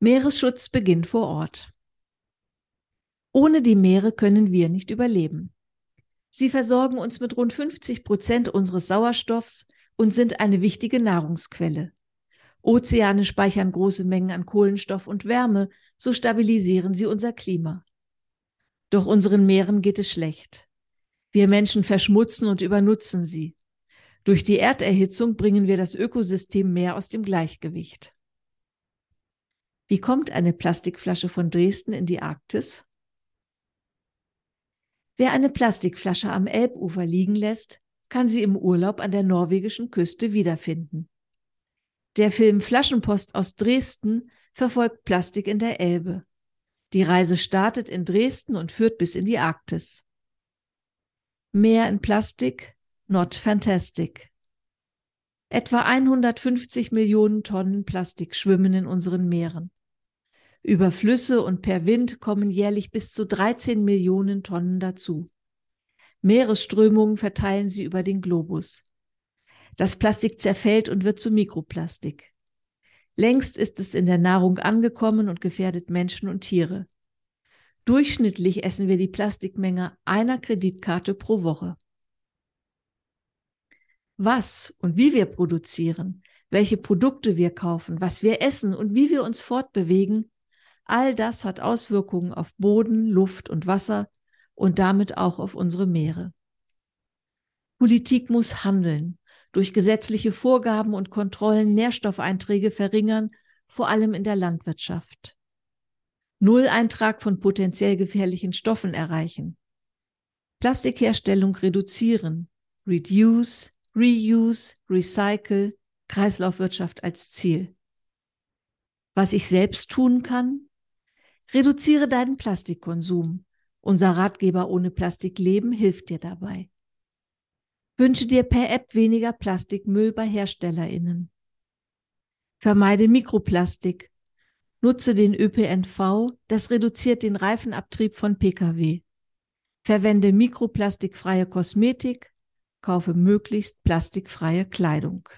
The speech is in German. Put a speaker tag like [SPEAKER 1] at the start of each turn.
[SPEAKER 1] Meeresschutz beginnt vor Ort. Ohne die Meere können wir nicht überleben. Sie versorgen uns mit rund 50 Prozent unseres Sauerstoffs und sind eine wichtige Nahrungsquelle. Ozeane speichern große Mengen an Kohlenstoff und Wärme, so stabilisieren sie unser Klima. Doch unseren Meeren geht es schlecht. Wir Menschen verschmutzen und übernutzen sie. Durch die Erderhitzung bringen wir das Ökosystem mehr aus dem Gleichgewicht. Wie kommt eine Plastikflasche von Dresden in die Arktis? Wer eine Plastikflasche am Elbufer liegen lässt, kann sie im Urlaub an der norwegischen Küste wiederfinden. Der Film Flaschenpost aus Dresden verfolgt Plastik in der Elbe. Die Reise startet in Dresden und führt bis in die Arktis. Mehr in Plastik, not fantastic. Etwa 150 Millionen Tonnen Plastik schwimmen in unseren Meeren. Über Flüsse und per Wind kommen jährlich bis zu 13 Millionen Tonnen dazu. Meeresströmungen verteilen sie über den Globus. Das Plastik zerfällt und wird zu Mikroplastik. Längst ist es in der Nahrung angekommen und gefährdet Menschen und Tiere. Durchschnittlich essen wir die Plastikmenge einer Kreditkarte pro Woche. Was und wie wir produzieren, welche Produkte wir kaufen, was wir essen und wie wir uns fortbewegen, all das hat Auswirkungen auf Boden, Luft und Wasser und damit auch auf unsere Meere. Politik muss handeln, durch gesetzliche Vorgaben und Kontrollen Nährstoffeinträge verringern, vor allem in der Landwirtschaft. Nulleintrag von potenziell gefährlichen Stoffen erreichen. Plastikherstellung reduzieren. Reduce, Reuse, Recycle, Kreislaufwirtschaft als Ziel. Was ich selbst tun kann? Reduziere deinen Plastikkonsum. Unser Ratgeber ohne Plastik leben hilft dir dabei. Wünsche dir per App weniger Plastikmüll bei HerstellerInnen. Vermeide Mikroplastik Nutze den ÖPNV, das reduziert den Reifenabtrieb von Pkw. Verwende mikroplastikfreie Kosmetik, kaufe möglichst plastikfreie Kleidung.